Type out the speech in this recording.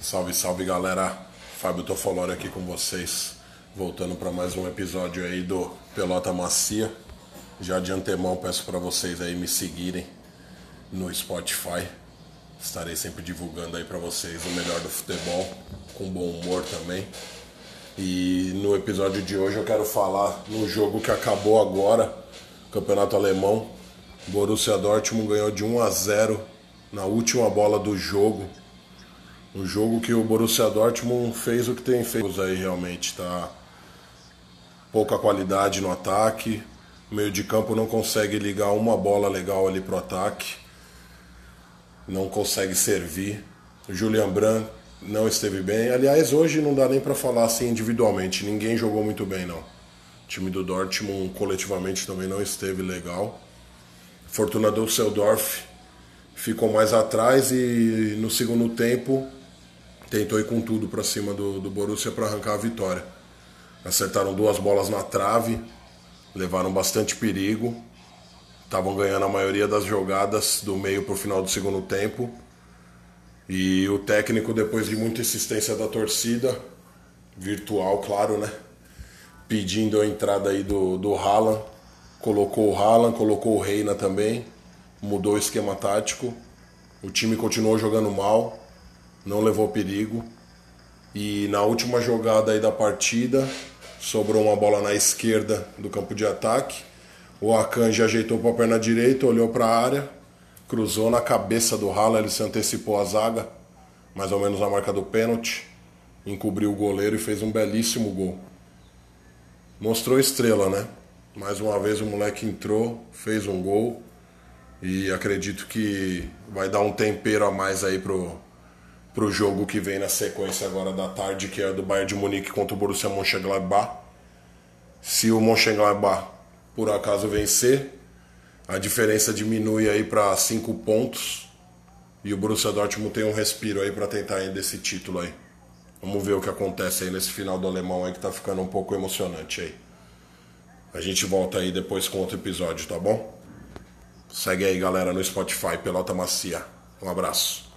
Salve, salve galera! Fábio Tofolori aqui com vocês, voltando para mais um episódio aí do Pelota Macia. Já de antemão peço para vocês aí me seguirem no Spotify. Estarei sempre divulgando aí para vocês o melhor do futebol, com bom humor também. E no episódio de hoje eu quero falar no jogo que acabou agora, Campeonato Alemão. Borussia Dortmund ganhou de 1 a 0 na última bola do jogo um jogo que o Borussia Dortmund fez o que tem feito aí realmente, tá? Pouca qualidade no ataque, o meio de campo não consegue ligar uma bola legal ali pro ataque, não consegue servir. O Julian Brandt não esteve bem. Aliás, hoje não dá nem para falar assim individualmente, ninguém jogou muito bem não. O time do Dortmund coletivamente também não esteve legal. Fortuna Düsseldorf ficou mais atrás e no segundo tempo tentou ir com tudo para cima do, do Borussia para arrancar a vitória. Acertaram duas bolas na trave, levaram bastante perigo, estavam ganhando a maioria das jogadas do meio para o final do segundo tempo. E o técnico, depois de muita insistência da torcida, virtual, claro, né? Pedindo a entrada aí do, do Haaland, colocou o Haaland, colocou o Reina também, mudou o esquema tático. O time continuou jogando mal, não levou perigo. E na última jogada aí da partida, sobrou uma bola na esquerda do campo de ataque. O Akanji ajeitou para a perna direita, olhou para a área, cruzou na cabeça do Haaland, ele se antecipou a zaga, mais ou menos na marca do pênalti, encobriu o goleiro e fez um belíssimo gol. Mostrou estrela, né? Mais uma vez o moleque entrou, fez um gol e acredito que vai dar um tempero a mais aí pro, para o jogo que vem na sequência agora da tarde, que é do Bayern de Munique contra o Borussia Mönchengladbach. Se o Mönchengladbach por acaso vencer, a diferença diminui aí para cinco pontos e o Borussia Dortmund tem um respiro aí para tentar ainda esse título aí. Vamos ver o que acontece aí nesse final do alemão aí que tá ficando um pouco emocionante aí. A gente volta aí depois com outro episódio, tá bom? Segue aí, galera, no Spotify, Pelota Macia. Um abraço.